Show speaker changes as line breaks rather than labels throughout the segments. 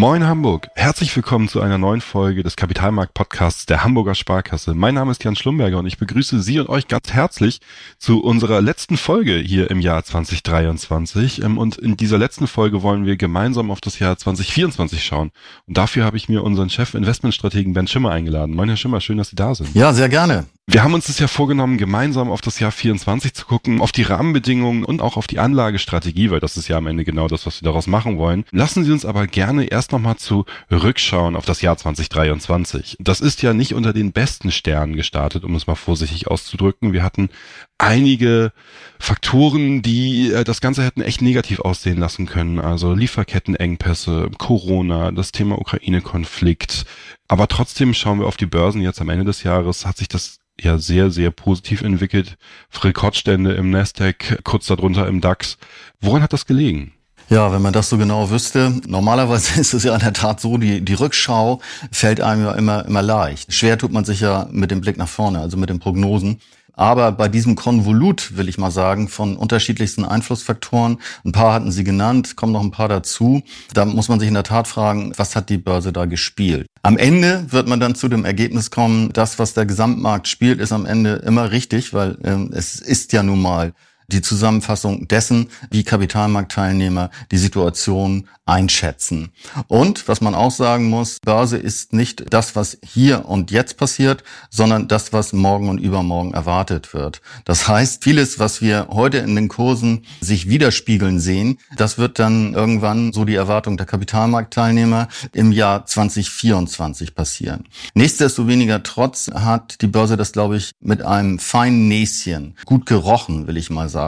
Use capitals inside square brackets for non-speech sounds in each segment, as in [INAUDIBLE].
Moin Hamburg, herzlich willkommen zu einer neuen Folge des Kapitalmarkt-Podcasts der Hamburger Sparkasse. Mein Name ist Jan Schlumberger und ich begrüße Sie und euch ganz herzlich zu unserer letzten Folge hier im Jahr 2023. Ähm, und in dieser letzten Folge wollen wir gemeinsam auf das Jahr 2024 schauen. Und dafür habe ich mir unseren Chef Investmentstrategen Ben Schimmer eingeladen. Moin Herr Schimmer, schön, dass Sie da sind.
Ja, sehr gerne.
Wir haben uns das ja vorgenommen, gemeinsam auf das Jahr 24 zu gucken, auf die Rahmenbedingungen und auch auf die Anlagestrategie, weil das ist ja am Ende genau das, was wir daraus machen wollen. Lassen Sie uns aber gerne erst nochmal zu rückschauen auf das Jahr 2023. Das ist ja nicht unter den besten Sternen gestartet, um es mal vorsichtig auszudrücken. Wir hatten einige Faktoren, die äh, das Ganze hätten echt negativ aussehen lassen können. Also Lieferkettenengpässe, Corona, das Thema Ukraine-Konflikt. Aber trotzdem schauen wir auf die Börsen jetzt am Ende des Jahres, hat sich das ja sehr, sehr positiv entwickelt. Rekordstände im Nasdaq, kurz darunter im DAX. Woran hat das gelegen?
Ja, wenn man das so genau wüsste, normalerweise [LAUGHS] ist es ja in der Tat so, die, die Rückschau fällt einem ja immer, immer leicht. Schwer tut man sich ja mit dem Blick nach vorne, also mit den Prognosen. Aber bei diesem Konvolut, will ich mal sagen, von unterschiedlichsten Einflussfaktoren, ein paar hatten Sie genannt, kommen noch ein paar dazu, da muss man sich in der Tat fragen, was hat die Börse da gespielt? Am Ende wird man dann zu dem Ergebnis kommen, das, was der Gesamtmarkt spielt, ist am Ende immer richtig, weil ähm, es ist ja nun mal die Zusammenfassung dessen, wie Kapitalmarktteilnehmer die Situation einschätzen. Und was man auch sagen muss, Börse ist nicht das, was hier und jetzt passiert, sondern das, was morgen und übermorgen erwartet wird. Das heißt, vieles, was wir heute in den Kursen sich widerspiegeln sehen, das wird dann irgendwann, so die Erwartung der Kapitalmarktteilnehmer, im Jahr 2024 passieren. Nichtsdestoweniger trotz hat die Börse das, glaube ich, mit einem feinen Näschen gut gerochen, will ich mal sagen.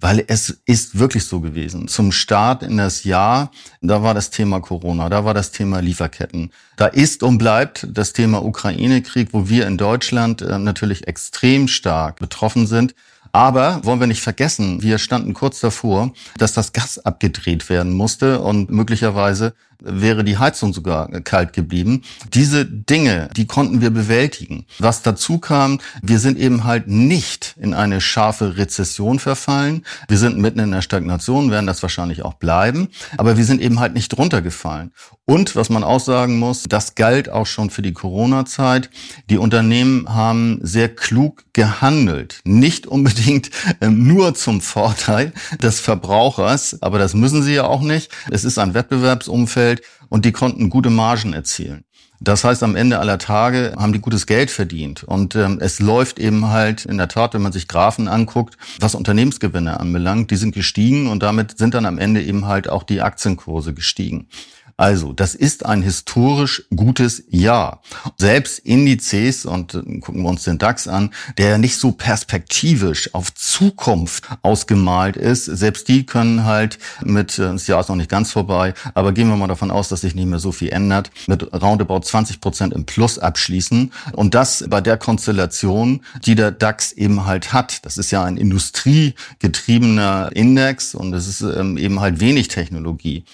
Weil es ist wirklich so gewesen. Zum Start in das Jahr da war das Thema Corona, da war das Thema Lieferketten. Da ist und bleibt das Thema Ukraine-Krieg, wo wir in Deutschland äh, natürlich extrem stark betroffen sind. Aber wollen wir nicht vergessen, wir standen kurz davor, dass das Gas abgedreht werden musste und möglicherweise wäre die Heizung sogar kalt geblieben. Diese Dinge, die konnten wir bewältigen. Was dazu kam, wir sind eben halt nicht in eine scharfe Rezession verfallen. Wir sind mitten in der Stagnation, werden das wahrscheinlich auch bleiben. Aber wir sind eben halt nicht runtergefallen. Und was man auch sagen muss, das galt auch schon für die Corona-Zeit. Die Unternehmen haben sehr klug gehandelt. Nicht unbedingt äh, nur zum Vorteil des Verbrauchers, aber das müssen sie ja auch nicht. Es ist ein Wettbewerbsumfeld Umfeld und die konnten gute Margen erzielen. Das heißt, am Ende aller Tage haben die gutes Geld verdient. Und ähm, es läuft eben halt in der Tat, wenn man sich Graphen anguckt, was Unternehmensgewinne anbelangt, die sind gestiegen und damit sind dann am Ende eben halt auch die Aktienkurse gestiegen. Also, das ist ein historisch gutes Jahr. Selbst Indizes, und äh, gucken wir uns den DAX an, der nicht so perspektivisch auf Zukunft ausgemalt ist, selbst die können halt mit, äh, das Jahr ist noch nicht ganz vorbei, aber gehen wir mal davon aus, dass sich nicht mehr so viel ändert, mit roundabout 20 Prozent im Plus abschließen. Und das bei der Konstellation, die der DAX eben halt hat. Das ist ja ein industriegetriebener Index und es ist ähm, eben halt wenig Technologie.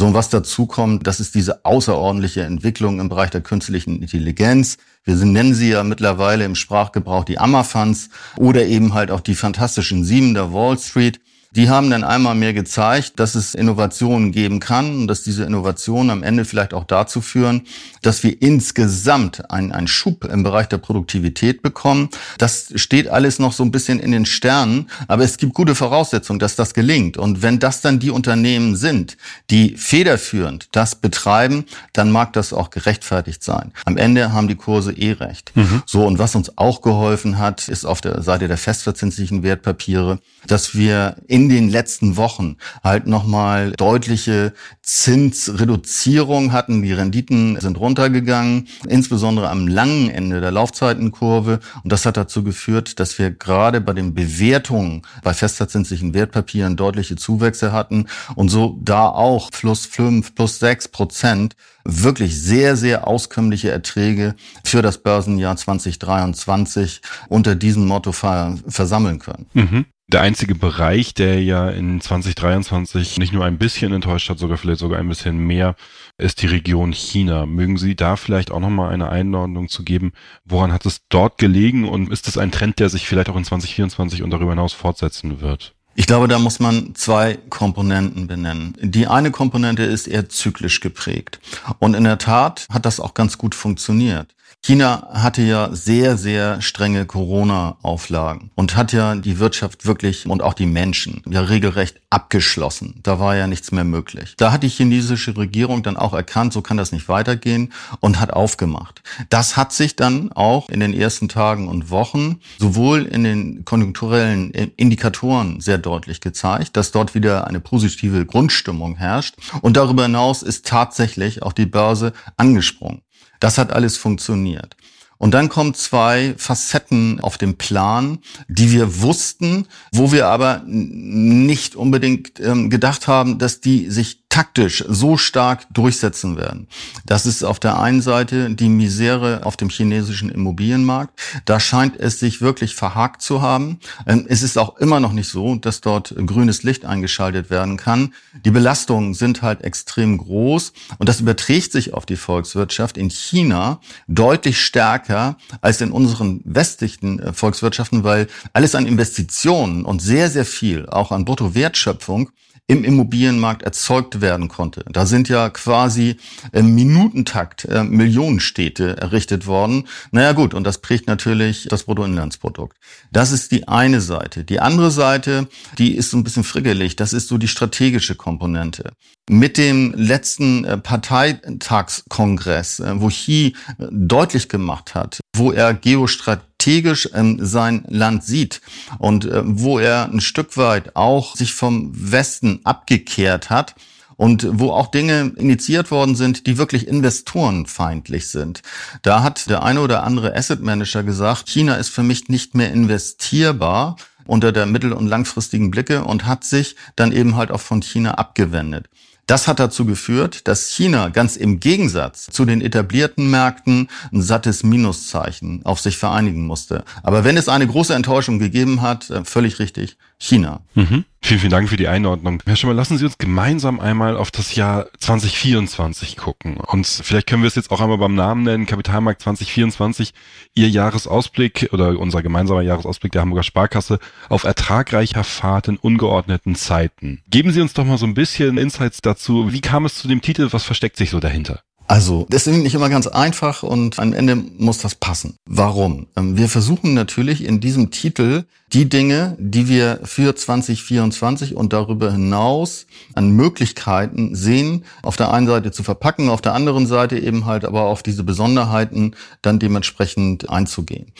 So, und was dazu kommt, das ist diese außerordentliche Entwicklung im Bereich der künstlichen Intelligenz. Wir nennen sie ja mittlerweile im Sprachgebrauch die Ammerfans oder eben halt auch die fantastischen Sieben der Wall Street. Die haben dann einmal mehr gezeigt, dass es Innovationen geben kann und dass diese Innovationen am Ende vielleicht auch dazu führen, dass wir insgesamt einen, einen Schub im Bereich der Produktivität bekommen. Das steht alles noch so ein bisschen in den Sternen, aber es gibt gute Voraussetzungen, dass das gelingt. Und wenn das dann die Unternehmen sind, die federführend das betreiben, dann mag das auch gerechtfertigt sein. Am Ende haben die Kurse eh recht. Mhm. So, und was uns auch geholfen hat, ist auf der Seite der festverzinslichen Wertpapiere, dass wir in in den letzten Wochen halt nochmal deutliche Zinsreduzierung hatten. Die Renditen sind runtergegangen, insbesondere am langen Ende der Laufzeitenkurve. Und das hat dazu geführt, dass wir gerade bei den Bewertungen bei festverzinslichen Wertpapieren deutliche Zuwächse hatten und so da auch plus fünf, plus sechs Prozent wirklich sehr, sehr auskömmliche Erträge für das Börsenjahr 2023 unter diesem Motto versammeln können.
Mhm der einzige Bereich, der ja in 2023 nicht nur ein bisschen enttäuscht hat, sogar vielleicht sogar ein bisschen mehr, ist die Region China. Mögen Sie da vielleicht auch nochmal eine Einordnung zu geben? Woran hat es dort gelegen und ist es ein Trend, der sich vielleicht auch in 2024 und darüber hinaus fortsetzen wird?
Ich glaube, da muss man zwei Komponenten benennen. Die eine Komponente ist eher zyklisch geprägt. Und in der Tat hat das auch ganz gut funktioniert. China hatte ja sehr, sehr strenge Corona-Auflagen und hat ja die Wirtschaft wirklich und auch die Menschen ja regelrecht abgeschlossen. Da war ja nichts mehr möglich. Da hat die chinesische Regierung dann auch erkannt, so kann das nicht weitergehen und hat aufgemacht. Das hat sich dann auch in den ersten Tagen und Wochen sowohl in den konjunkturellen Indikatoren sehr deutlich gezeigt, dass dort wieder eine positive Grundstimmung herrscht. Und darüber hinaus ist tatsächlich auch die Börse angesprungen. Das hat alles funktioniert. Und dann kommen zwei Facetten auf den Plan, die wir wussten, wo wir aber nicht unbedingt ähm, gedacht haben, dass die sich taktisch so stark durchsetzen werden. Das ist auf der einen Seite die Misere auf dem chinesischen Immobilienmarkt. Da scheint es sich wirklich verhakt zu haben. Ähm, es ist auch immer noch nicht so, dass dort grünes Licht eingeschaltet werden kann. Die Belastungen sind halt extrem groß und das überträgt sich auf die Volkswirtschaft in China deutlich stärker als in unseren westlichen äh, Volkswirtschaften, weil alles an Investitionen und sehr, sehr viel auch an Bruttowertschöpfung im Immobilienmarkt erzeugt werden konnte. Da sind ja quasi im Minutentakt äh, Millionenstädte errichtet worden. Naja gut, und das prägt natürlich das Bruttoinlandsprodukt. Das ist die eine Seite. Die andere Seite, die ist so ein bisschen friggelig. Das ist so die strategische Komponente. Mit dem letzten äh, Parteitagskongress, äh, wo Xi deutlich gemacht hat, wo er Geostrategie strategisch ähm, sein Land sieht und äh, wo er ein Stück weit auch sich vom Westen abgekehrt hat und wo auch Dinge initiiert worden sind, die wirklich investorenfeindlich sind. Da hat der eine oder andere Asset Manager gesagt, China ist für mich nicht mehr investierbar unter der mittel- und langfristigen Blicke und hat sich dann eben halt auch von China abgewendet. Das hat dazu geführt, dass China ganz im Gegensatz zu den etablierten Märkten ein sattes Minuszeichen auf sich vereinigen musste. Aber wenn es eine große Enttäuschung gegeben hat, äh, völlig richtig, China.
Mhm. Vielen, vielen Dank für die Einordnung. Herr Schimmer, lassen Sie uns gemeinsam einmal auf das Jahr 2024 gucken. Und vielleicht können wir es jetzt auch einmal beim Namen nennen, Kapitalmarkt 2024, Ihr Jahresausblick oder unser gemeinsamer Jahresausblick der Hamburger Sparkasse auf ertragreicher Fahrt in ungeordneten Zeiten. Geben Sie uns doch mal so ein bisschen Insights dazu. Wie kam es zu dem Titel? Was versteckt sich so dahinter?
Also, das ist nicht immer ganz einfach und am Ende muss das passen. Warum? Ähm, wir versuchen natürlich in diesem Titel die Dinge, die wir für 2024 und darüber hinaus an Möglichkeiten sehen, auf der einen Seite zu verpacken, auf der anderen Seite eben halt aber auf diese Besonderheiten dann dementsprechend einzugehen.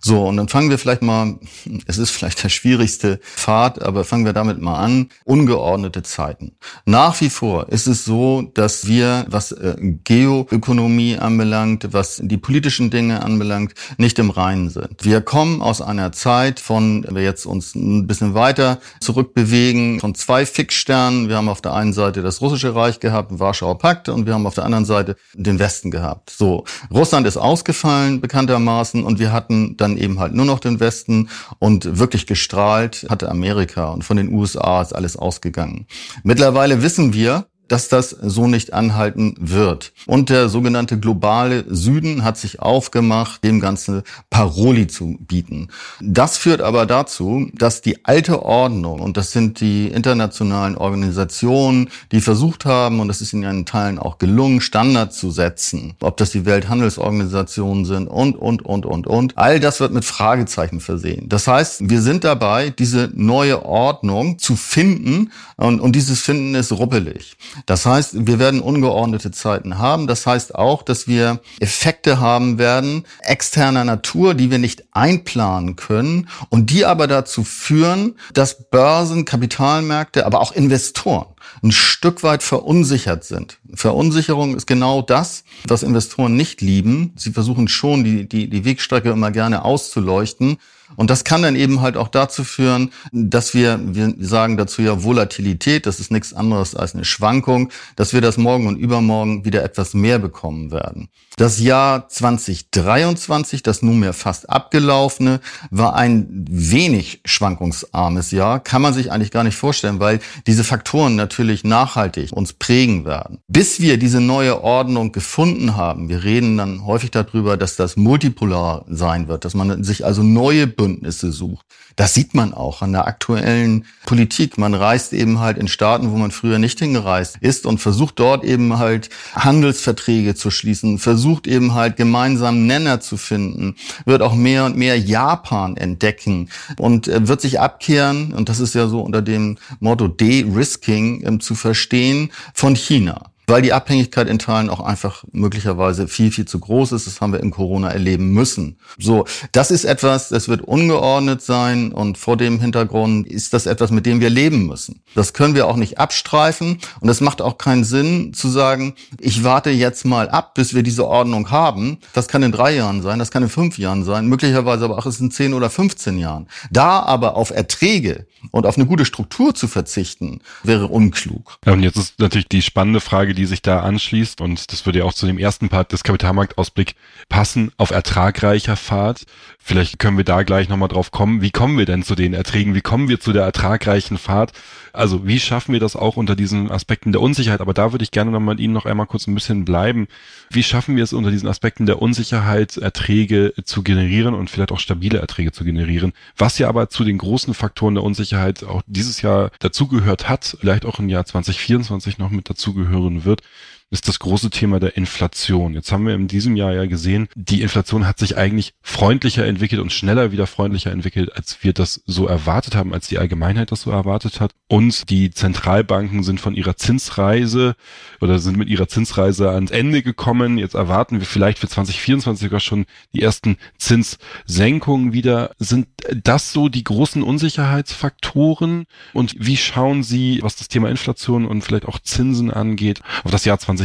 So, und dann fangen wir vielleicht mal, [LAUGHS] es ist vielleicht der schwierigste Pfad, aber fangen wir damit mal an, ungeordnete Zeiten. Nach wie vor ist es so, dass wir, was äh, Geoökonomie anbelangt, was die politischen Dinge anbelangt, nicht im Reinen sind. Wir kommen aus einer Zeit von, wenn wir jetzt uns ein bisschen weiter zurückbewegen, von zwei Fixsternen. Wir haben auf der einen Seite das russische Reich gehabt, Warschauer Pakt, und wir haben auf der anderen Seite den Westen gehabt. So, Russland ist ausgefallen, bekanntermaßen, und wir hatten dann eben halt nur noch den Westen und wirklich gestrahlt hatte Amerika und von den USA ist alles ausgegangen. Mittlerweile wissen wir, dass das so nicht anhalten wird. Und der sogenannte globale Süden hat sich aufgemacht, dem Ganzen Paroli zu bieten. Das führt aber dazu, dass die alte Ordnung, und das sind die internationalen Organisationen, die versucht haben, und das ist in ihren Teilen auch gelungen, Standards zu setzen, ob das die Welthandelsorganisationen sind und, und, und, und, und. All das wird mit Fragezeichen versehen. Das heißt, wir sind dabei, diese neue Ordnung zu finden, und, und dieses Finden ist ruppelig. Das heißt, wir werden ungeordnete Zeiten haben. Das heißt auch, dass wir Effekte haben werden externer Natur, die wir nicht einplanen können und die aber dazu führen, dass Börsen, Kapitalmärkte, aber auch Investoren ein Stück weit verunsichert sind. Verunsicherung ist genau das, was Investoren nicht lieben. Sie versuchen schon, die, die, die Wegstrecke immer gerne auszuleuchten. Und das kann dann eben halt auch dazu führen, dass wir, wir sagen dazu ja Volatilität, das ist nichts anderes als eine Schwankung, dass wir das morgen und übermorgen wieder etwas mehr bekommen werden. Das Jahr 2023, das nunmehr fast abgelaufene, war ein wenig schwankungsarmes Jahr. Kann man sich eigentlich gar nicht vorstellen, weil diese Faktoren natürlich natürlich nachhaltig uns prägen werden. Bis wir diese neue Ordnung gefunden haben, wir reden dann häufig darüber, dass das multipolar sein wird, dass man sich also neue Bündnisse sucht. Das sieht man auch an der aktuellen Politik. Man reist eben halt in Staaten, wo man früher nicht hingereist ist und versucht dort eben halt Handelsverträge zu schließen, versucht eben halt gemeinsam Nenner zu finden, wird auch mehr und mehr Japan entdecken und äh, wird sich abkehren, und das ist ja so unter dem Motto De-Risking ähm, zu verstehen, von China weil die Abhängigkeit in Teilen auch einfach möglicherweise viel, viel zu groß ist. Das haben wir in Corona erleben müssen. So, das ist etwas, das wird ungeordnet sein und vor dem Hintergrund ist das etwas, mit dem wir leben müssen. Das können wir auch nicht abstreifen und es macht auch keinen Sinn zu sagen, ich warte jetzt mal ab, bis wir diese Ordnung haben. Das kann in drei Jahren sein, das kann in fünf Jahren sein, möglicherweise aber auch in zehn oder 15 Jahren. Da aber auf Erträge und auf eine gute Struktur zu verzichten, wäre unklug.
Ja, und jetzt ist natürlich die spannende Frage, die sich da anschließt, und das würde ja auch zu dem ersten Part des Kapitalmarktausblick passen, auf ertragreicher Fahrt. Vielleicht können wir da gleich nochmal drauf kommen. Wie kommen wir denn zu den Erträgen? Wie kommen wir zu der ertragreichen Fahrt? Also wie schaffen wir das auch unter diesen Aspekten der Unsicherheit? Aber da würde ich gerne nochmal mit Ihnen noch einmal kurz ein bisschen bleiben. Wie schaffen wir es unter diesen Aspekten der Unsicherheit, Erträge zu generieren und vielleicht auch stabile Erträge zu generieren? Was ja aber zu den großen Faktoren der Unsicherheit auch dieses Jahr dazugehört hat, vielleicht auch im Jahr 2024 noch mit dazugehören wird ist das große Thema der Inflation. Jetzt haben wir in diesem Jahr ja gesehen, die Inflation hat sich eigentlich freundlicher entwickelt und schneller wieder freundlicher entwickelt, als wir das so erwartet haben, als die Allgemeinheit das so erwartet hat. Und die Zentralbanken sind von ihrer Zinsreise oder sind mit ihrer Zinsreise ans Ende gekommen. Jetzt erwarten wir vielleicht für 2024 sogar schon die ersten Zinssenkungen wieder. Sind das so die großen Unsicherheitsfaktoren? Und wie schauen Sie, was das Thema Inflation und vielleicht auch Zinsen angeht, auf das Jahr 2024?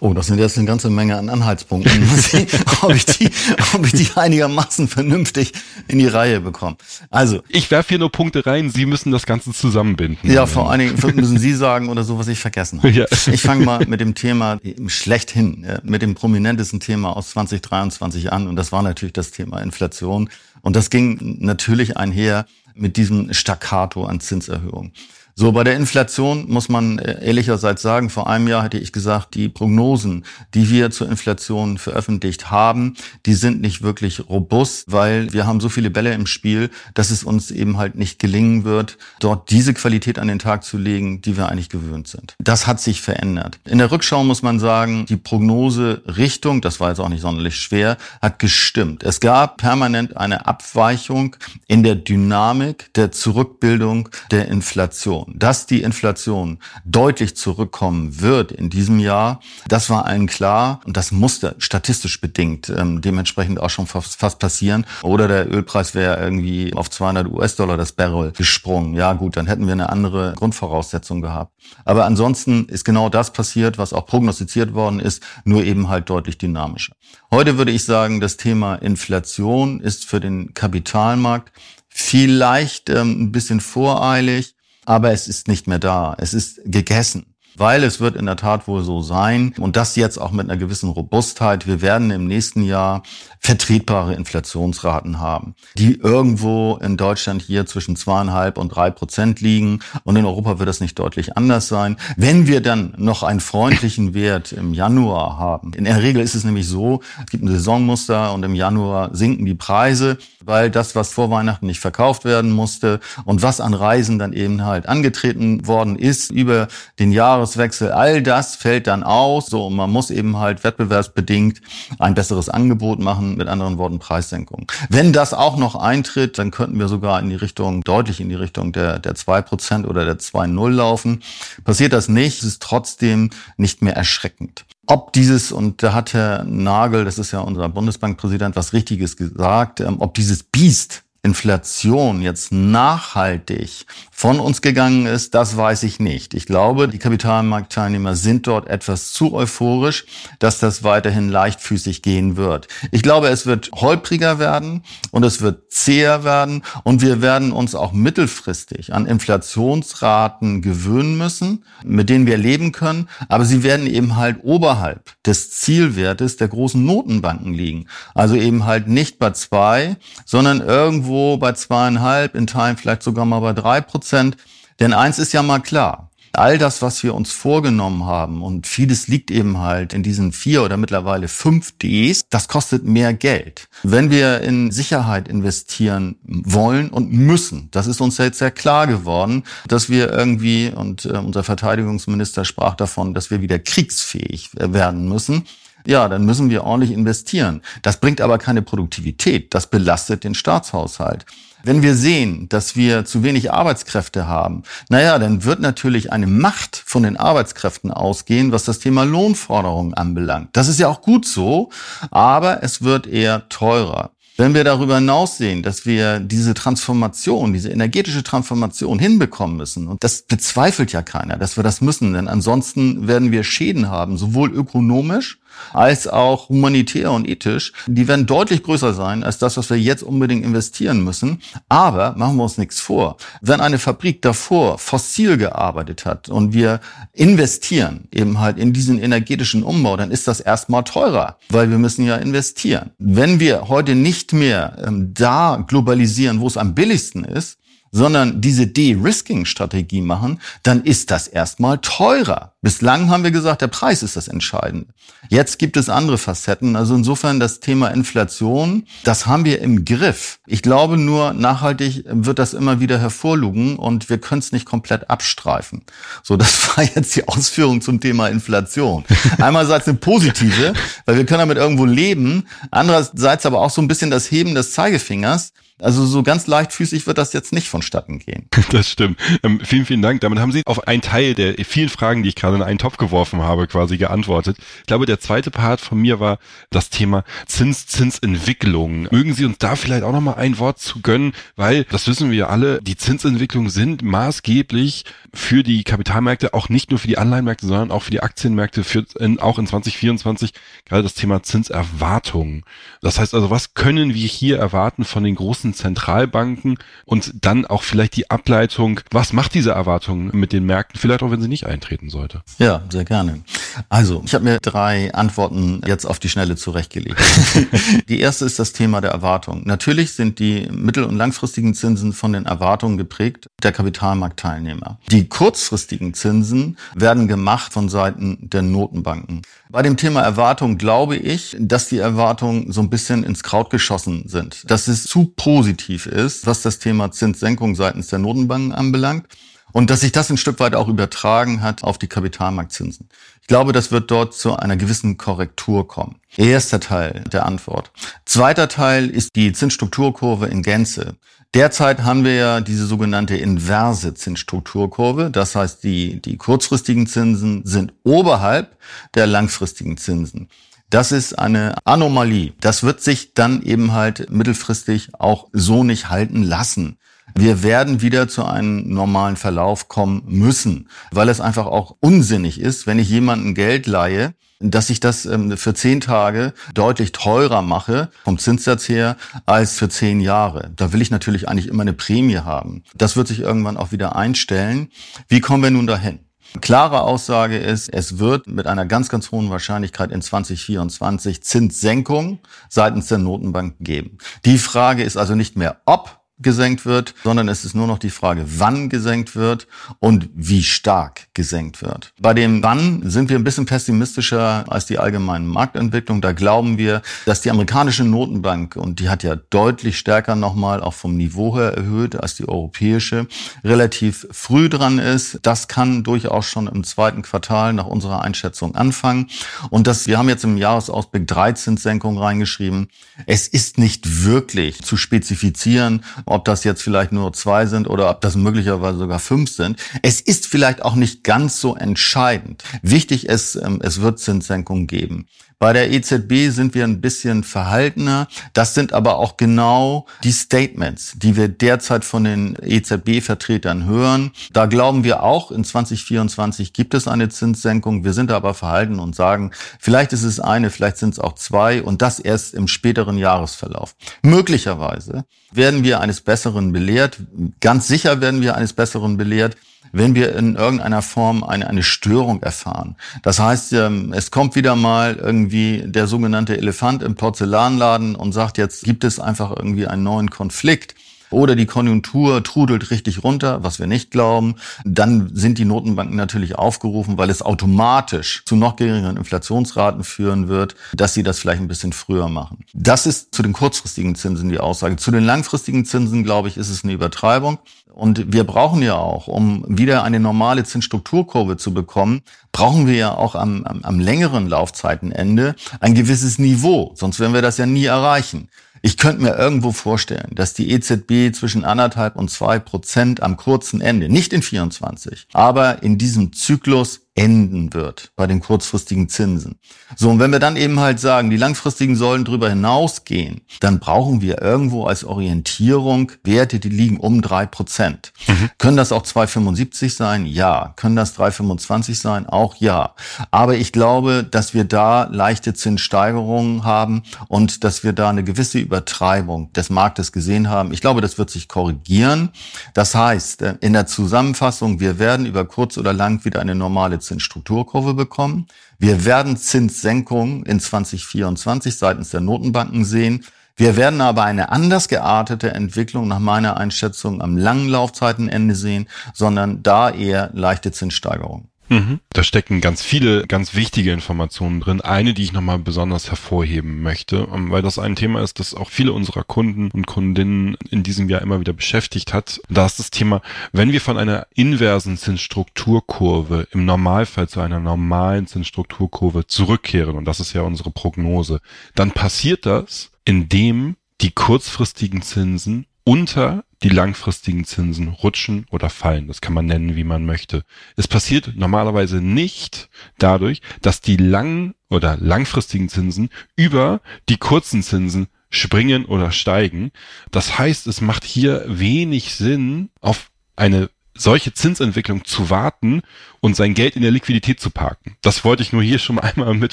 Oh, das sind jetzt eine ganze Menge an Anhaltspunkten. [LAUGHS] ob, ich die, ob ich die einigermaßen vernünftig in die Reihe bekomme. Also.
Ich werfe hier nur Punkte rein, Sie müssen das Ganze zusammenbinden.
Ja, vor allen Dingen müssen Sie sagen oder so, was ich vergessen habe. [LAUGHS] Ja. Ich fange mal mit dem Thema schlechthin, mit dem prominentesten Thema aus 2023 an. Und das war natürlich das Thema Inflation. Und das ging natürlich einher mit diesem Staccato an Zinserhöhungen. So, bei der Inflation muss man äh, ehrlicherseits sagen, vor einem Jahr hätte ich gesagt, die Prognosen, die wir zur Inflation veröffentlicht haben, die sind nicht wirklich robust, weil wir haben so viele Bälle im Spiel, dass es uns eben halt nicht gelingen wird, dort diese Qualität an den Tag zu legen, die wir eigentlich gewöhnt sind. Das hat sich verändert. In der Rückschau muss man sagen, die Prognose Richtung, das war jetzt auch nicht sonderlich schwer, hat gestimmt. Es gab permanent eine Abweichung in der Dynamik der Zurückbildung der Inflation dass die Inflation deutlich zurückkommen wird in diesem Jahr, das war allen klar und das musste statistisch bedingt ähm, dementsprechend auch schon fast, fast passieren. Oder der Ölpreis wäre irgendwie auf 200 US-Dollar das Barrel gesprungen. Ja gut, dann hätten wir eine andere Grundvoraussetzung gehabt. Aber ansonsten ist genau das passiert, was auch prognostiziert worden ist, nur eben halt deutlich dynamischer. Heute würde ich sagen, das Thema Inflation ist für den Kapitalmarkt vielleicht ähm, ein bisschen voreilig aber es ist nicht mehr da. Es ist gegessen weil es wird in der Tat wohl so sein und das jetzt auch mit einer gewissen Robustheit. Wir werden im nächsten Jahr vertretbare Inflationsraten haben, die irgendwo in Deutschland hier zwischen zweieinhalb und drei Prozent liegen und in Europa wird das nicht deutlich anders sein. Wenn wir dann noch einen freundlichen Wert im Januar haben, in der Regel ist es nämlich so, es gibt ein Saisonmuster und im Januar sinken die Preise, weil das, was vor Weihnachten nicht verkauft werden musste und was an Reisen dann eben halt angetreten worden ist über den Jahres Jahreswechsel, all das fällt dann aus. So, und man muss eben halt wettbewerbsbedingt ein besseres Angebot machen, mit anderen Worten Preissenkung. Wenn das auch noch eintritt, dann könnten wir sogar in die Richtung, deutlich in die Richtung der, der 2% oder der 2,0 laufen. Passiert das nicht, es ist trotzdem nicht mehr erschreckend. Ob dieses, und da hat Herr Nagel, das ist ja unser Bundesbankpräsident, was Richtiges gesagt, ähm, ob dieses Biest Inflation jetzt nachhaltig von uns gegangen ist, das weiß ich nicht. Ich glaube, die Kapitalmarktteilnehmer sind dort etwas zu euphorisch, dass das weiterhin leichtfüßig gehen wird. Ich glaube, es wird holpriger werden und es wird zäher werden und wir werden uns auch mittelfristig an Inflationsraten gewöhnen müssen, mit denen wir leben können, aber sie werden eben halt oberhalb des Zielwertes der großen Notenbanken liegen. Also eben halt nicht bei zwei, sondern irgendwo irgendwo bei zweieinhalb, in Teilen vielleicht sogar mal bei drei Prozent. Denn eins ist ja mal klar. All das, was wir uns vorgenommen haben und vieles liegt eben halt in diesen vier oder mittlerweile fünf Ds, das kostet mehr Geld. Wenn wir in Sicherheit investieren wollen und müssen, das ist uns jetzt sehr klar geworden, dass wir irgendwie, und äh, unser Verteidigungsminister sprach davon, dass wir wieder kriegsfähig werden müssen, ja, dann müssen wir ordentlich investieren. Das bringt aber keine Produktivität. Das belastet den Staatshaushalt. Wenn wir sehen, dass wir zu wenig Arbeitskräfte haben, naja, dann wird natürlich eine Macht von den Arbeitskräften ausgehen, was das Thema Lohnforderungen anbelangt. Das ist ja auch gut so, aber es wird eher teurer. Wenn wir darüber hinaus sehen, dass wir diese Transformation, diese energetische Transformation hinbekommen müssen, und das bezweifelt ja keiner, dass wir das müssen, denn ansonsten werden wir Schäden haben, sowohl ökonomisch als auch humanitär und ethisch, die werden deutlich größer sein als das, was wir jetzt unbedingt investieren müssen. Aber machen wir uns nichts vor. Wenn eine Fabrik davor fossil gearbeitet hat und wir investieren eben halt in diesen energetischen Umbau, dann ist das erstmal teurer, weil wir müssen ja investieren. Wenn wir heute nicht mehr ähm, da globalisieren, wo es am billigsten ist, sondern diese De-Risking-Strategie machen, dann ist das erstmal teurer. Bislang haben wir gesagt, der Preis ist das Entscheidende. Jetzt gibt es andere Facetten. Also insofern das Thema Inflation, das haben wir im Griff. Ich glaube nur, nachhaltig wird das immer wieder hervorlugen und wir können es nicht komplett abstreifen. So, das [LAUGHS] war jetzt die Ausführung zum Thema Inflation. Einerseits eine positive, weil wir können damit irgendwo leben. Andererseits aber auch so ein bisschen das Heben des Zeigefingers. Also so ganz leichtfüßig wird das jetzt nicht vonstatten gehen. [LAUGHS]
Das stimmt. Ähm, vielen, vielen Dank. Damit haben Sie auf einen Teil der vielen Fragen, die ich gerade in einen Topf geworfen habe, quasi geantwortet. Ich glaube, der zweite Part von mir war das Thema Zins, Zinsentwicklung. Mögen Sie uns da vielleicht auch nochmal ein Wort zu gönnen, weil, das wissen wir alle, die Zinsentwicklungen sind maßgeblich für die Kapitalmärkte, auch nicht nur für die Anleihenmärkte, sondern auch für die Aktienmärkte, für in, auch in 2024 gerade das Thema Zinserwartung. Das heißt also, was können wir hier erwarten von den großen Zentralbanken und dann auch vielleicht die Ableitung, was macht diese Erwartung mit den Märkten, vielleicht auch wenn sie nicht eintreten sollte?
Ja, sehr gerne. Also, ich habe mir drei Antworten jetzt auf die Schnelle zurechtgelegt. [LAUGHS] die erste ist das Thema der Erwartung. Natürlich sind die mittel- und langfristigen Zinsen von den Erwartungen geprägt der Kapitalmarktteilnehmer. Die kurzfristigen Zinsen werden gemacht von Seiten der Notenbanken. Bei dem Thema Erwartung glaube ich, dass die Erwartungen so ein bisschen ins Kraut geschossen sind. Dass es zu positiv ist, was das Thema Zinssenkung seitens der Notenbanken anbelangt. Und dass sich das ein Stück weit auch übertragen hat auf die Kapitalmarktzinsen. Ich glaube, das wird dort zu einer gewissen Korrektur kommen. Erster Teil der Antwort. Zweiter Teil ist die Zinsstrukturkurve in Gänze. Derzeit haben wir ja diese sogenannte inverse Zinsstrukturkurve. Das heißt, die, die kurzfristigen Zinsen sind oberhalb der langfristigen Zinsen. Das ist eine Anomalie. Das wird sich dann eben halt mittelfristig auch so nicht halten lassen. Wir werden wieder zu einem normalen Verlauf kommen müssen, weil es einfach auch unsinnig ist, wenn ich jemanden Geld leihe, dass ich das ähm, für zehn Tage deutlich teurer mache vom Zinssatz her als für zehn Jahre. Da will ich natürlich eigentlich immer eine Prämie haben. Das wird sich irgendwann auch wieder einstellen. Wie kommen wir nun dahin? Klare Aussage ist, es wird mit einer ganz, ganz hohen Wahrscheinlichkeit in 2024 Zinssenkung seitens der Notenbanken geben. Die Frage ist also nicht mehr ob, gesenkt wird, sondern es ist nur noch die Frage, wann gesenkt wird und wie stark gesenkt wird. Bei dem Wann sind wir ein bisschen pessimistischer als die allgemeine Marktentwicklung. Da glauben wir, dass die amerikanische Notenbank, und die hat ja deutlich stärker nochmal auch vom Niveau her erhöht als die europäische, relativ früh dran ist. Das kann durchaus schon im zweiten Quartal nach unserer Einschätzung anfangen. Und das, wir haben jetzt im Jahresausblick drei Zinssenkungen reingeschrieben. Es ist nicht wirklich zu spezifizieren, ob das jetzt vielleicht nur zwei sind oder ob das möglicherweise sogar fünf sind. Es ist vielleicht auch nicht ganz so entscheidend. Wichtig ist, ähm, es wird Zinssenkungen geben. Bei der EZB sind wir ein bisschen verhaltener. Das sind aber auch genau die Statements, die wir derzeit von den EZB-Vertretern hören. Da glauben wir auch, in 2024 gibt es eine Zinssenkung. Wir sind aber verhalten und sagen, vielleicht ist es eine, vielleicht sind es auch zwei und das erst im späteren Jahresverlauf. Möglicherweise werden wir eines Besseren belehrt. Ganz sicher werden wir eines Besseren belehrt wenn wir in irgendeiner Form eine, eine Störung erfahren. Das heißt, ähm, es kommt wieder mal irgendwie der sogenannte Elefant im Porzellanladen und sagt, jetzt gibt es einfach irgendwie einen neuen Konflikt oder die Konjunktur trudelt richtig runter, was wir nicht glauben, dann sind die Notenbanken natürlich aufgerufen, weil es automatisch zu noch geringeren Inflationsraten führen wird, dass sie das vielleicht ein bisschen früher machen. Das ist zu den kurzfristigen Zinsen die Aussage. Zu den langfristigen Zinsen, glaube ich, ist es eine Übertreibung. Und wir brauchen ja auch, um wieder eine normale Zinsstrukturkurve zu bekommen, brauchen wir ja auch am, am, am längeren Laufzeitenende ein gewisses Niveau. Sonst werden wir das ja nie erreichen. Ich könnte mir irgendwo vorstellen, dass die EZB zwischen anderthalb und zwei Prozent am kurzen Ende, nicht in 24, aber in diesem Zyklus enden wird bei den kurzfristigen Zinsen. So, und wenn wir dann eben halt sagen, die langfristigen sollen drüber hinausgehen, dann brauchen wir irgendwo als Orientierung Werte, die liegen um drei Prozent. Mhm. Können das auch 2,75 sein? Ja. Können das 3,25 sein? Auch ja. Aber ich glaube, dass wir da leichte Zinssteigerungen haben und dass wir da eine gewisse Übertreibung des Marktes gesehen haben. Ich glaube, das wird sich korrigieren. Das heißt, äh, in der Zusammenfassung, wir werden über kurz oder lang wieder eine normale Zinsstrukturkurve bekommen. Wir werden Zinssenkungen in 2024 seitens der Notenbanken sehen. Wir werden aber eine anders geartete Entwicklung nach meiner Einschätzung am langen Laufzeitenende sehen, sondern da eher leichte Zinssteigerungen.
Mhm. Da stecken ganz viele ganz wichtige Informationen drin. Eine, die ich nochmal besonders hervorheben möchte, ähm, weil das ein Thema ist, das auch viele unserer Kunden und Kundinnen in diesem Jahr immer wieder beschäftigt hat. Da ist das Thema, wenn wir von einer inversen Zinsstrukturkurve im Normalfall zu einer normalen Zinsstrukturkurve zurückkehren, und das ist ja unsere Prognose, dann passiert das, indem die kurzfristigen Zinsen unter die langfristigen Zinsen rutschen oder fallen. Das kann man nennen, wie man möchte. Es passiert normalerweise nicht dadurch, dass die langen oder langfristigen Zinsen über die kurzen Zinsen springen oder steigen. Das heißt, es macht hier wenig Sinn, auf eine solche Zinsentwicklung zu warten und sein Geld in der Liquidität zu parken. Das wollte ich nur hier schon mal [LAUGHS] einmal mit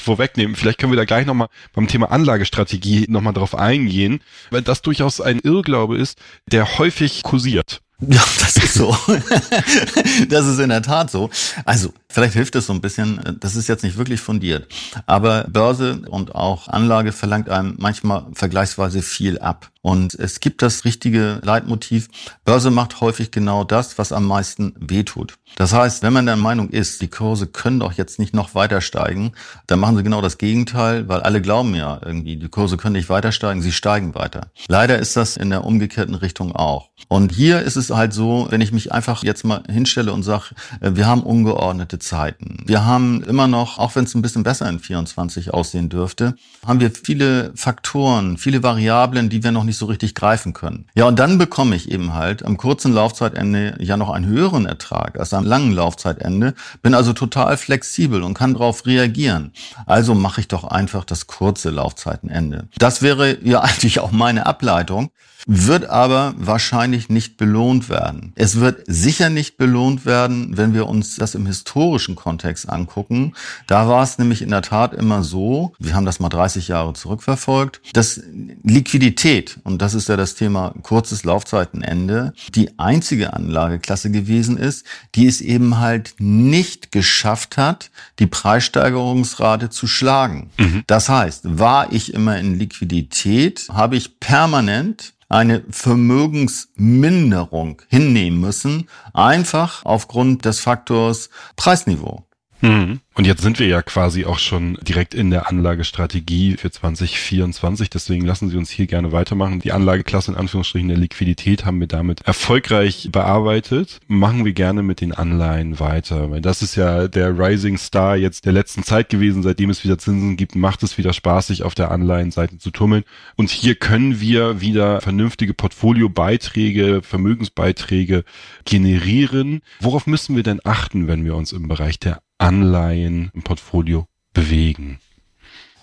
vorwegnehmen. Vielleicht können wir da gleich nochmal beim Thema Anlagestrategie nochmal drauf eingehen, weil das durchaus ein Irrglaube ist, der häufig kursiert. [LAUGHS]
Ja, das ist so. [LAUGHS] das ist in der Tat so. Also, vielleicht hilft es so ein bisschen, das ist jetzt nicht wirklich fundiert, aber Börse und auch Anlage verlangt einem manchmal vergleichsweise viel ab. Und es gibt das richtige Leitmotiv. Börse macht häufig genau das, was am meisten wehtut. Das heißt, wenn man der Meinung ist, die Kurse können doch jetzt nicht noch weiter steigen, dann machen sie genau das Gegenteil, weil alle glauben ja irgendwie, die Kurse können nicht weiter steigen, sie steigen weiter. Leider ist das in der umgekehrten Richtung auch. Und hier ist es halt so, wenn ich mich einfach jetzt mal hinstelle und sage, äh, wir haben ungeordnete Zeiten. Wir haben immer noch, auch wenn es ein bisschen besser in 24 aussehen dürfte, haben wir viele Faktoren, viele Variablen, die wir noch nicht so richtig greifen können. Ja, und dann bekomme ich eben halt am kurzen Laufzeitende ja noch einen höheren Ertrag als am langen Laufzeitende, bin also total flexibel und kann darauf reagieren. Also mache ich doch einfach das kurze Laufzeitenende. Das wäre ja [LAUGHS] eigentlich auch meine Ableitung wird aber wahrscheinlich nicht belohnt werden. Es wird sicher nicht belohnt werden, wenn wir uns das im historischen Kontext angucken. Da war es nämlich in der Tat immer so, wir haben das mal 30 Jahre zurückverfolgt, dass Liquidität, und das ist ja das Thema kurzes Laufzeitenende, die einzige Anlageklasse gewesen ist, die es eben halt nicht geschafft hat, die Preissteigerungsrate zu schlagen. Mhm. Das heißt, war ich immer in Liquidität, habe ich permanent eine Vermögensminderung hinnehmen müssen, einfach aufgrund des Faktors Preisniveau.
Mhm. Und jetzt sind wir ja quasi auch schon direkt in der Anlagestrategie für 2024. Deswegen lassen Sie uns hier gerne weitermachen. Die Anlageklasse in Anführungsstrichen der Liquidität haben wir damit erfolgreich bearbeitet. Machen wir gerne mit den Anleihen weiter. Weil das ist ja der Rising Star jetzt der letzten Zeit gewesen. Seitdem es wieder Zinsen gibt, macht es wieder Spaß, sich auf der Anleihenseite zu tummeln. Und hier können wir wieder vernünftige Portfoliobeiträge, Vermögensbeiträge generieren. Worauf müssen wir denn achten, wenn wir uns im Bereich der Anleihen im Portfolio bewegen.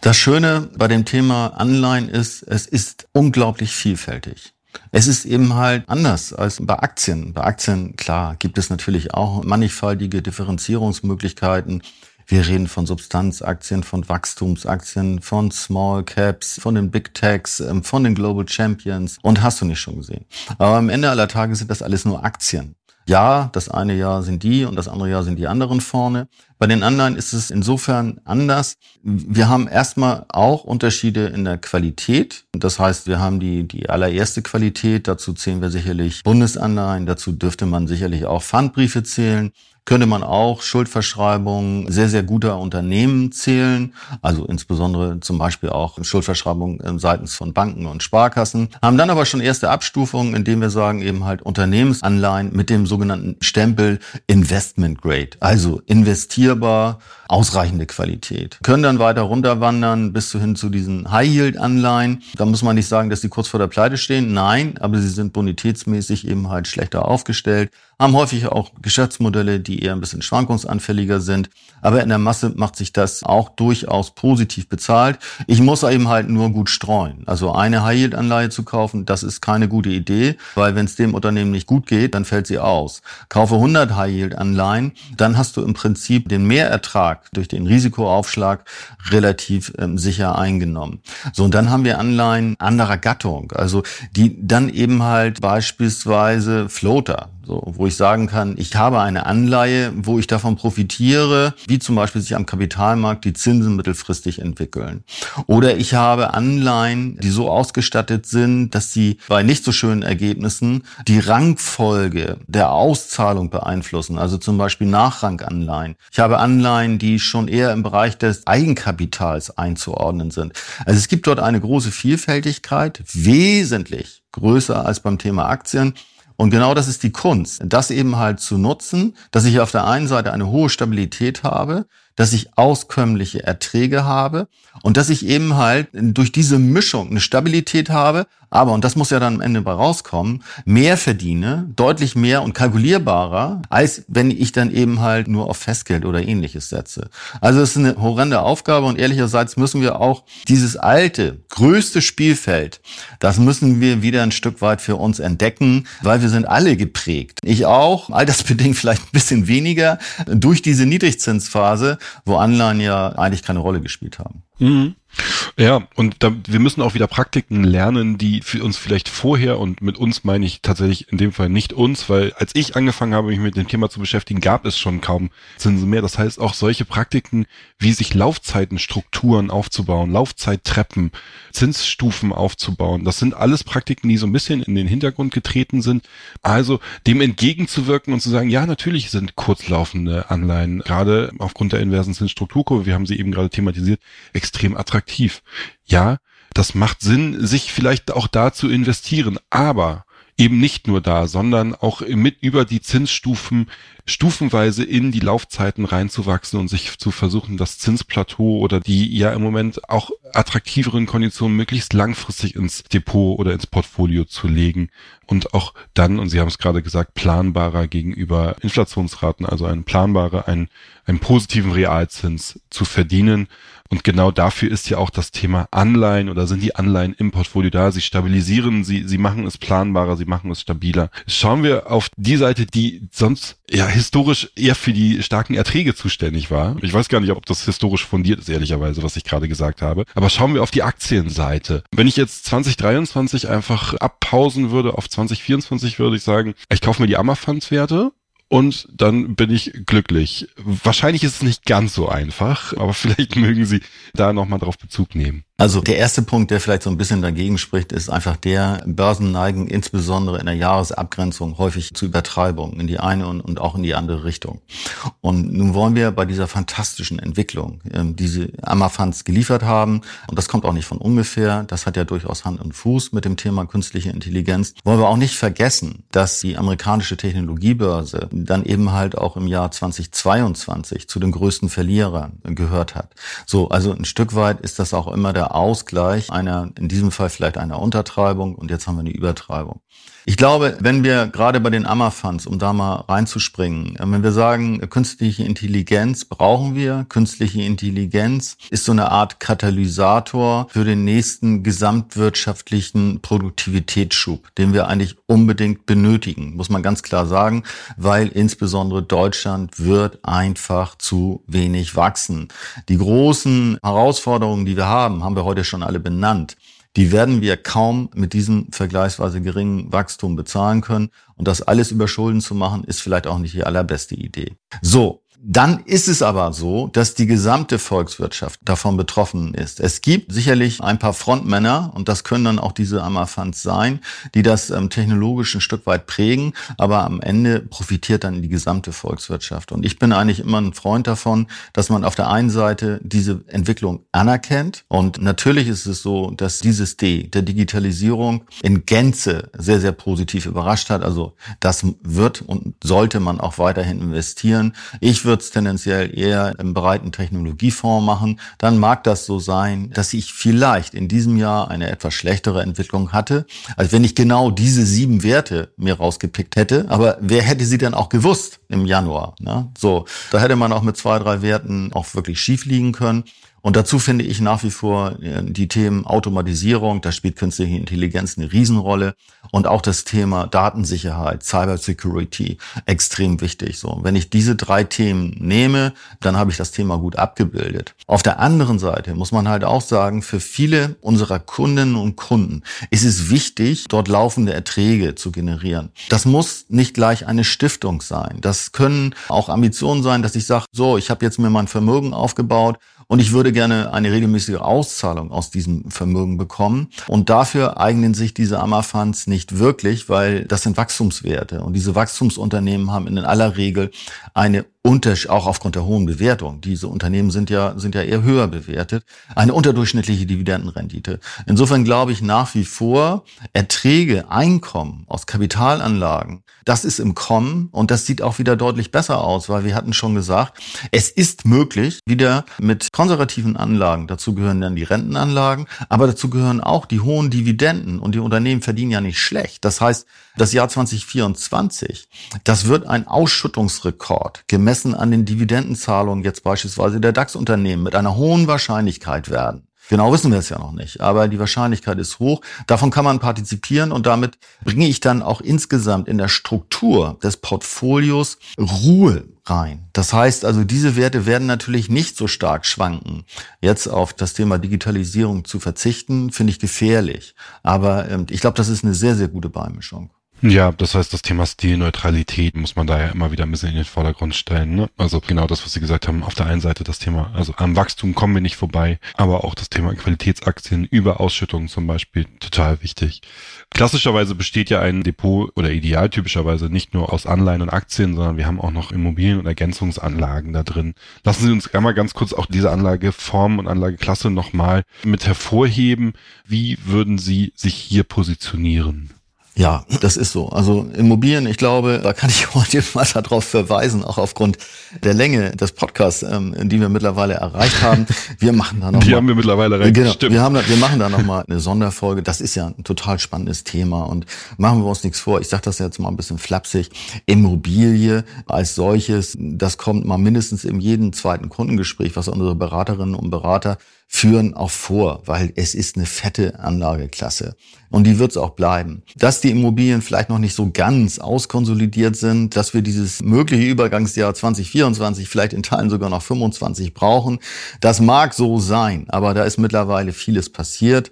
Das Schöne bei dem Thema Anleihen ist, es ist unglaublich vielfältig. Es ist eben halt anders als bei Aktien. Bei Aktien, klar, gibt es natürlich auch mannigfaltige Differenzierungsmöglichkeiten. Wir reden von Substanzaktien, von Wachstumsaktien, von Small Caps, von den Big Techs, ähm, von den Global Champions und hast du nicht schon gesehen. Aber am Ende aller Tage sind das alles nur Aktien. Ja, das eine Jahr sind die und das andere Jahr sind die anderen vorne. Bei den Anleihen ist es insofern anders. Wir haben erstmal auch Unterschiede in der Qualität. Das heißt, wir haben die, die allererste Qualität. Dazu zählen wir sicherlich Bundesanleihen. Dazu dürfte man sicherlich auch Pfandbriefe zählen könnte man auch Schuldverschreibungen sehr, sehr guter Unternehmen zählen, also insbesondere zum Beispiel auch Schuldverschreibungen seitens von Banken und Sparkassen, haben dann aber schon erste Abstufungen, indem wir sagen eben halt Unternehmensanleihen mit dem sogenannten Stempel Investment Grade, also investierbar, ausreichende Qualität. Können dann weiter runterwandern bis hin zu diesen High-Yield-Anleihen. Da muss man nicht sagen, dass die kurz vor der Pleite stehen. Nein, aber sie sind bonitätsmäßig eben halt schlechter aufgestellt, haben häufig auch Geschäftsmodelle, die eher ein bisschen schwankungsanfälliger sind. Aber in der Masse macht sich das auch durchaus positiv bezahlt. Ich muss eben halt nur gut streuen. Also eine High-Yield-Anleihe zu kaufen, das ist keine gute Idee, weil wenn es dem Unternehmen nicht gut geht, dann fällt sie aus. Kaufe 100 High-Yield-Anleihen, dann hast du im Prinzip den Mehrertrag durch den Risikoaufschlag relativ ähm, sicher eingenommen. So, und dann haben wir Anleihen anderer Gattung, also die dann eben halt beispielsweise Floater, so, wo ich sagen kann, ich habe eine Anleihe, wo ich davon profitiere, wie zum Beispiel sich am Kapitalmarkt die Zinsen mittelfristig entwickeln. Oder ich habe Anleihen, die so ausgestattet sind, dass sie bei nicht so schönen Ergebnissen die Rangfolge der Auszahlung beeinflussen, also zum Beispiel Nachranganleihen. Ich habe Anleihen, die schon eher im Bereich des Eigenkapitals einzuordnen sind. Also es gibt dort eine große Vielfältigkeit, wesentlich größer als beim Thema Aktien. Und genau das ist die Kunst, das eben halt zu nutzen, dass ich auf der einen Seite eine hohe Stabilität habe, dass ich auskömmliche Erträge habe und dass ich eben halt durch diese Mischung eine Stabilität habe, aber, und das muss ja dann am Ende bei rauskommen, mehr verdiene, deutlich mehr und kalkulierbarer, als wenn ich dann eben halt nur auf Festgeld oder ähnliches setze. Also es ist eine horrende Aufgabe und ehrlicherseits müssen wir auch dieses alte, größte Spielfeld, das müssen wir wieder ein Stück weit für uns entdecken, weil wir sind alle geprägt. Ich auch, altersbedingt [LAUGHS] vielleicht ein bisschen weniger, durch diese Niedrigzinsphase, wo Anleihen ja eigentlich keine Rolle gespielt haben.
Mhm. Ja, und da, wir müssen auch wieder Praktiken lernen, die für uns vielleicht vorher, und mit uns meine ich tatsächlich in dem Fall nicht uns, weil als ich angefangen habe, mich mit dem Thema zu beschäftigen, gab es schon kaum Zinsen mehr. Das heißt, auch solche Praktiken, wie sich Laufzeitenstrukturen aufzubauen, Laufzeittreppen, Zinsstufen aufzubauen, das sind alles Praktiken, die so ein bisschen in den Hintergrund getreten sind. Also dem entgegenzuwirken und zu sagen, ja, natürlich sind kurzlaufende Anleihen, gerade aufgrund der inversen Zinsstrukturkurve, wir haben sie eben gerade thematisiert, extrem attraktiv. Ja, das macht Sinn, sich vielleicht auch da zu investieren, aber eben nicht nur da, sondern auch mit über die Zinsstufen stufenweise in die Laufzeiten reinzuwachsen und sich zu versuchen, das Zinsplateau oder die ja im Moment auch attraktiveren Konditionen möglichst langfristig ins Depot oder ins Portfolio zu legen und auch dann, und Sie haben es gerade gesagt, planbarer gegenüber Inflationsraten, also ein planbarer, einen, einen positiven Realzins zu verdienen und genau dafür ist ja auch das Thema Anleihen oder sind die Anleihen im Portfolio da. Sie stabilisieren, sie, sie machen es planbarer, sie machen es stabiler. Schauen wir auf die Seite, die sonst ja historisch eher für die starken Erträge zuständig war. Ich weiß gar nicht, ob das historisch fundiert ist, ehrlicherweise, was ich gerade gesagt habe. Aber schauen wir auf die Aktienseite. Wenn ich jetzt 2023 einfach abpausen würde auf 2024, würde ich sagen, ich kaufe mir die Ammerfunds-Werte und dann bin ich glücklich. Wahrscheinlich ist es nicht ganz so einfach, aber [LAUGHS] vielleicht mögen Sie da nochmal drauf Bezug nehmen.
Also der erste Punkt, der vielleicht so ein bisschen dagegen spricht, ist einfach der, Börsen neigen insbesondere in der Jahresabgrenzung häufig zu Übertreibungen in die eine und, auch in die andere Richtung. Und nun wollen wir bei dieser fantastischen Entwicklung, ähm, die sie Amafans geliefert haben, und das kommt auch nicht von ungefähr, das hat ja durchaus Hand und Fuß mit dem Thema künstliche Intelligenz, wollen wir auch nicht vergessen, dass die amerikanische Technologiebörse dann eben halt auch im Jahr 2022 zu den größten Verlierern gehört hat. So, also ein Stück weit ist das auch immer der Ausgleich einer, in diesem Fall vielleicht einer Untertreibung und jetzt haben wir eine Übertreibung. Ich glaube, wenn wir gerade bei den Ammerfunds, um da mal reinzuspringen, wenn wir sagen, künstliche Intelligenz brauchen wir, künstliche Intelligenz ist so eine Art Katalysator für den nächsten gesamtwirtschaftlichen Produktivitätsschub, den wir eigentlich unbedingt benötigen, muss man ganz klar sagen, weil insbesondere Deutschland wird einfach zu wenig wachsen. Die großen Herausforderungen, die wir haben, haben wir heute schon alle benannt die werden wir kaum mit diesem vergleichsweise geringen Wachstum bezahlen können. Und das alles über Schulden zu machen, ist vielleicht auch nicht die allerbeste Idee. So, Dann ist es aber so, dass die gesamte Volkswirtschaft davon betroffen ist. Es gibt sicherlich ein paar Frontmänner, und das können dann auch diese Ammerfunds sein, die das ähm, technologisch ein Stück weit prägen, aber am Ende profitiert dann die gesamte Volkswirtschaft. Und ich bin eigentlich immer ein Freund davon, dass man auf der einen Seite diese Entwicklung anerkennt. Und natürlich ist es so, dass dieses D der Digitalisierung in Gänze sehr, sehr positiv überrascht hat. Also das wird und sollte man auch weiterhin investieren. Ich würde würde es tendenziell eher im breiten Technologiefonds machen, dann mag das so sein, dass ich vielleicht in diesem Jahr eine etwas schlechtere Entwicklung hatte, als wenn ich genau diese sieben Werte mir rausgepickt hätte. Aber wer hätte sie denn auch gewusst im Januar? Ne? So, da hätte man auch mit zwei, drei Werten auch wirklich schief liegen können. Und dazu finde ich nach wie vor äh, die Themen Automatisierung, da spielt künstliche Intelligenz eine Riesenrolle und auch das Thema Datensicherheit, Cybersecurity extrem wichtig. So, wenn ich diese drei Themen nehme, dann habe ich das Thema gut abgebildet. Auf der anderen Seite muss man halt auch sagen, für viele unserer Kundinnen und Kunden ist es wichtig, dort laufende Erträge zu generieren. Das muss nicht gleich eine Stiftung sein. Das können auch Ambitionen sein, dass ich sage, so, ich habe jetzt mir mein Vermögen aufgebaut und ich würde gerne eine regelmäßige Auszahlung aus diesem Vermögen bekommen. Und dafür eignen sich diese Ammerfunds nicht wirklich, weil das sind Wachstumswerte. Und diese Wachstumsunternehmen haben in aller Regel eine Unterschied, auch aufgrund der hohen Bewertung. Diese Unternehmen sind ja, sind ja eher höher bewertet. Eine unterdurchschnittliche Dividendenrendite. Insofern glaube ich nach wie vor, Erträge, Einkommen aus Kapitalanlagen, das ist im Kommen und das sieht auch wieder deutlich besser aus, weil wir hatten schon gesagt, es ist möglich, wieder mit konservativen Anlagen, dazu gehören dann die Rentenanlagen, aber dazu gehören auch die hohen Dividenden und die Unternehmen verdienen ja nicht schlecht. Das heißt, das Jahr 2024, das wird ein Ausschüttungsrekord gemessen an den Dividendenzahlungen jetzt beispielsweise der DAX-Unternehmen mit einer hohen Wahrscheinlichkeit werden. Genau wissen wir es ja noch nicht, aber die Wahrscheinlichkeit ist hoch. Davon kann man partizipieren und damit bringe ich dann auch insgesamt in der Struktur des Portfolios Ruhe rein. Das heißt also, diese Werte werden natürlich nicht so stark schwanken. Jetzt auf das Thema Digitalisierung zu verzichten, finde ich gefährlich. Aber ähm, ich glaube, das ist eine sehr, sehr gute Beimischung.
Ja, das heißt, das Thema Stilneutralität muss man da ja immer wieder ein bisschen in den Vordergrund stellen. Ne? Also genau das, was Sie gesagt haben. Auf der einen Seite das Thema, also am Wachstum kommen wir nicht vorbei, aber auch das Thema Qualitätsaktien über Ausschüttungen zum Beispiel total wichtig. Klassischerweise besteht ja ein Depot oder idealtypischerweise nicht nur aus Anleihen und Aktien, sondern wir haben auch noch Immobilien und Ergänzungsanlagen da drin. Lassen Sie uns einmal ganz kurz auch diese Anlageform und Anlageklasse nochmal mit hervorheben. Wie würden Sie sich hier positionieren?
Ja, das ist so. Also Immobilien, ich glaube, da kann ich [LAUGHS] heute mal darauf verweisen, auch aufgrund der Länge des Podcasts, ähm, die wir mittlerweile erreicht haben. [LAUGHS] Wir machen da noch
Die
mal,
haben wir mittlerweile erreicht.
Genau, Stimmt. wir haben, da, wir machen da noch mal eine Sonderfolge. Das ist ja ein total spannendes Thema und machen wir uns nichts vor. Ich sage das jetzt mal ein bisschen flapsig. Immobilie als solches, das kommt mal mindestens in jedem zweiten Kundengespräch, was unsere Beraterinnen und Berater führen auch vor, weil es ist eine fette Anlageklasse. Und die wird es auch bleiben. Dass die Immobilien vielleicht noch nicht so ganz auskonsolidiert sind, dass wir dieses mögliche Übergangsjahr 2024 vielleicht in Teilen sogar noch 25 brauchen, das mag so sein. Aber da ist mittlerweile vieles passiert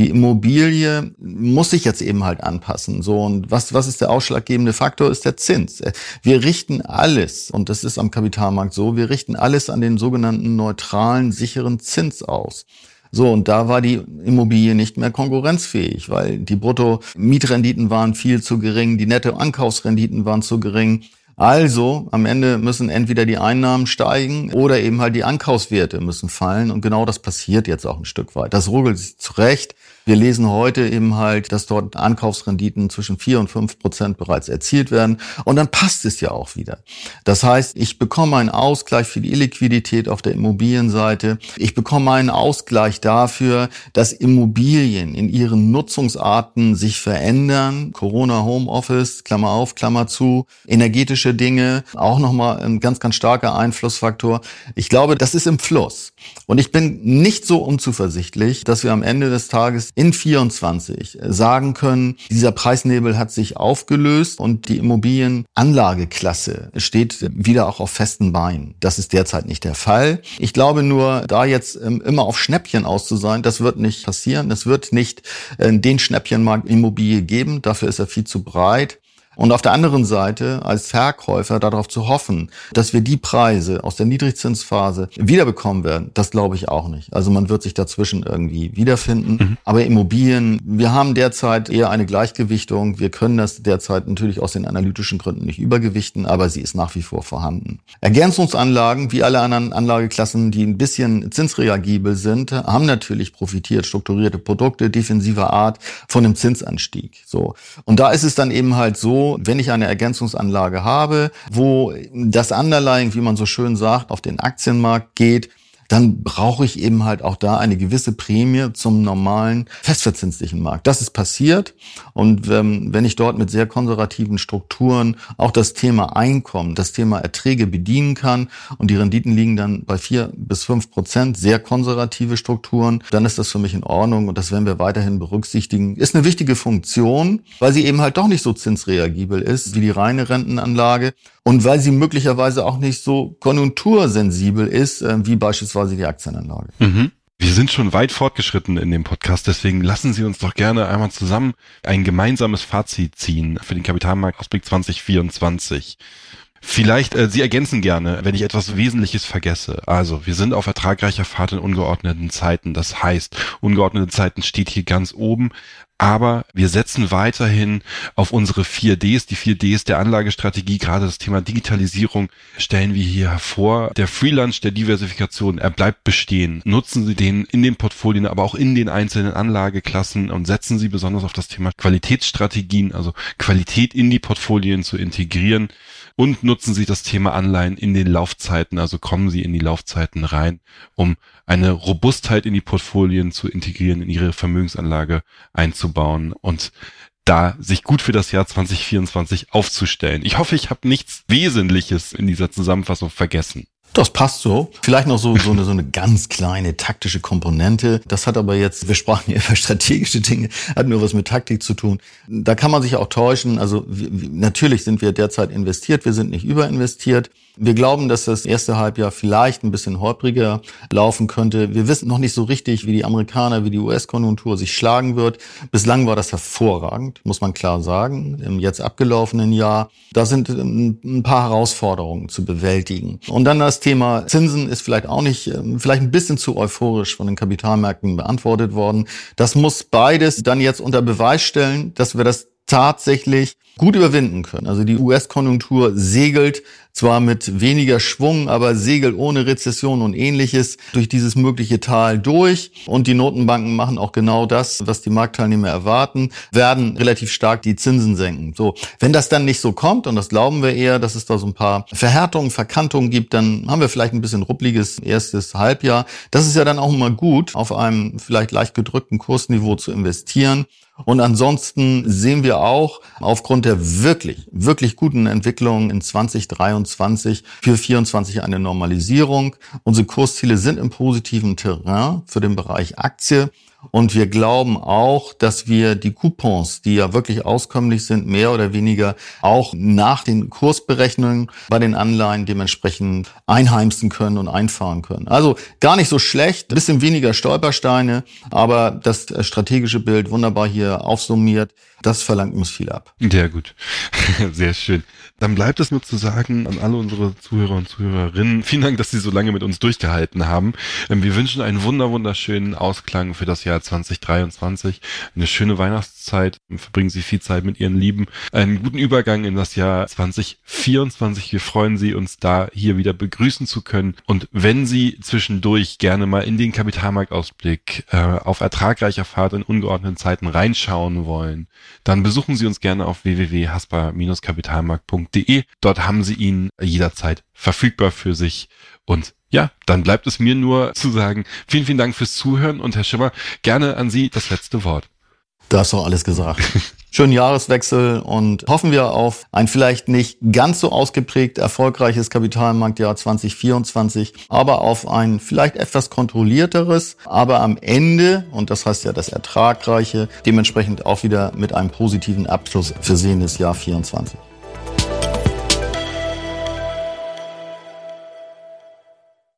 die Immobilie muss sich jetzt eben halt anpassen. So und was was ist der ausschlaggebende Faktor? Ist der Zins. Wir richten alles und das ist am Kapitalmarkt so. Wir richten alles an den sogenannten neutralen sicheren Zins aus. So, und da war die Immobilie nicht mehr konkurrenzfähig, weil die Brutto-Mietrenditen waren viel zu gering, die Netto-Ankaufsrenditen waren zu gering. Also am Ende müssen entweder die Einnahmen steigen oder eben halt die Ankaufswerte müssen fallen. Und genau das passiert jetzt auch ein Stück weit. Das ruckelt sich zurecht. Wir lesen heute eben halt, dass dort Ankaufsrenditen zwischen vier und fünf Prozent bereits erzielt werden. Und dann passt es ja auch wieder. Das heißt, ich bekomme einen Ausgleich für die Illiquidität auf der Immobilienseite. Ich bekomme einen Ausgleich dafür, dass Immobilien in ihren Nutzungsarten sich verändern. Corona, Homeoffice, Klammer auf, Klammer zu, energetische Dinge, auch nochmal ein ganz, ganz starker Einflussfaktor. Ich glaube, das ist im Fluss. Und ich bin nicht so unzuversichtlich, dass wir am Ende des Tages in 24 sagen können, dieser Preisnebel hat sich aufgelöst und die Immobilienanlageklasse steht wieder auch auf festen Beinen. Das ist derzeit nicht der Fall. Ich glaube nur, da jetzt ähm, immer auf Schnäppchen aus zu sein, das wird nicht passieren. Es wird nicht äh, den Schnäppchenmarkt Immobilie geben. Dafür ist er viel zu breit. Und auf der anderen Seite als Verkäufer darauf zu hoffen, dass wir die Preise aus der Niedrigzinsphase wiederbekommen werden, das glaube ich auch nicht. Also man wird sich dazwischen irgendwie wiederfinden. Mhm. Aber Immobilien, wir haben derzeit eher eine Gleichgewichtung. Wir können das derzeit natürlich aus den analytischen Gründen nicht übergewichten, aber sie ist nach wie vor vorhanden. Ergänzungsanlagen, wie alle anderen Anlageklassen, die ein bisschen zinsreagibel sind, haben natürlich profitiert. Strukturierte Produkte defensiver Art von dem Zinsanstieg. So. Und da ist es dann eben halt so, wenn ich eine Ergänzungsanlage habe, wo das Underlying, wie man so schön sagt, auf den Aktienmarkt geht, dann brauche ich eben halt auch da eine gewisse Prämie zum normalen festverzinslichen Markt. Das ist passiert. Und ähm, wenn ich dort mit sehr konservativen Strukturen auch das Thema Einkommen, das Thema Erträge bedienen kann und die Renditen liegen dann bei vier bis fünf Prozent, sehr konservative Strukturen, dann ist das für mich in Ordnung und das werden wir weiterhin berücksichtigen. Ist eine wichtige Funktion, weil sie eben halt doch nicht so zinsreagibel ist wie die reine Rentenanlage und weil sie möglicherweise auch nicht so konjunktursensibel ist, äh, wie beispielsweise die Aktienanlage.
Mhm. Wir sind schon weit fortgeschritten in dem Podcast, deswegen lassen Sie uns doch gerne einmal zusammen ein gemeinsames Fazit ziehen für den Kapitalmarktausblick 2024. Vielleicht, äh, Sie ergänzen gerne, wenn ich etwas Wesentliches vergesse. Also, wir sind auf ertragreicher Fahrt in ungeordneten Zeiten. Das heißt, ungeordnete Zeiten steht hier ganz oben aber wir setzen weiterhin auf unsere 4Ds, die 4Ds der Anlagestrategie, gerade das Thema Digitalisierung stellen wir hier hervor. Der Freelance der Diversifikation, er bleibt bestehen. Nutzen Sie den in den Portfolien, aber auch in den einzelnen Anlageklassen und setzen Sie besonders auf das Thema Qualitätsstrategien, also Qualität in die Portfolien zu integrieren und nutzen Sie das Thema Anleihen in den Laufzeiten, also kommen Sie in die Laufzeiten rein, um eine Robustheit in die Portfolien zu integrieren, in Ihre Vermögensanlage einzubauen und da sich gut für das Jahr 2024 aufzustellen. Ich hoffe, ich habe nichts Wesentliches in dieser Zusammenfassung vergessen.
Das passt so. Vielleicht noch so, so, eine, so eine ganz kleine taktische Komponente. Das hat aber jetzt, wir sprachen ja über strategische Dinge, hat nur was mit Taktik zu tun. Da kann man sich auch täuschen. Also natürlich sind wir derzeit investiert, wir sind nicht überinvestiert. Wir glauben, dass das erste Halbjahr vielleicht ein bisschen holpriger laufen könnte. Wir wissen noch nicht so richtig, wie die Amerikaner, wie die US-Konjunktur sich schlagen wird. Bislang war das hervorragend, muss man klar sagen, im jetzt abgelaufenen Jahr. Da sind ein paar Herausforderungen zu bewältigen. Und dann das Thema Zinsen ist vielleicht auch nicht, ähm, vielleicht ein bisschen zu euphorisch von den Kapitalmärkten beantwortet worden. Das muss beides dann jetzt unter Beweis stellen, dass wir das tatsächlich gut überwinden können. Also die US-Konjunktur segelt zwar mit weniger Schwung, aber segelt ohne Rezession und ähnliches durch dieses mögliche Tal durch. Und die Notenbanken machen auch genau das, was die Marktteilnehmer erwarten, werden relativ stark die Zinsen senken. So, wenn das dann nicht so kommt, und das glauben wir eher, dass es da so ein paar Verhärtungen, Verkantungen gibt, dann haben wir vielleicht ein bisschen ruppliges erstes Halbjahr. Das ist ja dann auch immer gut, auf einem vielleicht leicht gedrückten Kursniveau zu investieren. Und ansonsten sehen wir auch aufgrund der wirklich, wirklich guten Entwicklungen in 2023 für 24 eine Normalisierung. Unsere Kursziele sind im positiven Terrain für den Bereich Aktie. Und wir glauben auch, dass wir die Coupons, die ja wirklich auskömmlich sind, mehr oder weniger auch nach den Kursberechnungen bei den Anleihen dementsprechend einheimsen können und einfahren können. Also gar nicht so schlecht, bisschen weniger Stolpersteine, aber das strategische Bild wunderbar hier aufsummiert. Das verlangt uns viel ab.
Sehr gut. [LAUGHS] Sehr schön. Dann bleibt es nur zu sagen an alle unsere Zuhörer und Zuhörerinnen, vielen Dank, dass Sie so lange mit uns durchgehalten haben. Ähm, wir wünschen einen wunder wunderschönen Ausklang für das Jahr 2023, eine schöne Weihnachtszeit, verbringen Sie viel Zeit mit Ihren Lieben, einen guten Übergang in das Jahr 2024. Wir freuen Sie, uns da hier wieder begrüßen zu können. Und wenn Sie zwischendurch gerne mal in den Kapitalmarktausblick äh, auf ertragreicher Fahrt in ungeordneten Zeiten reinschauen wollen, dann besuchen Sie uns gerne auf www.haspa-kapitalmarkt.de. Dort haben Sie ihn jederzeit verfügbar für sich. Und ja, dann bleibt es mir nur zu sagen, vielen, vielen Dank fürs Zuhören und Herr Schimmer, gerne an Sie das letzte Wort.
Da hast du alles gesagt. [LAUGHS] Schönen Jahreswechsel und hoffen wir auf ein vielleicht nicht ganz so ausgeprägt erfolgreiches Kapitalmarktjahr 2024, aber auf ein vielleicht etwas kontrollierteres, aber am Ende, und das heißt ja das ertragreiche, dementsprechend auch wieder mit einem positiven Abschluss versehenes Jahr 2024.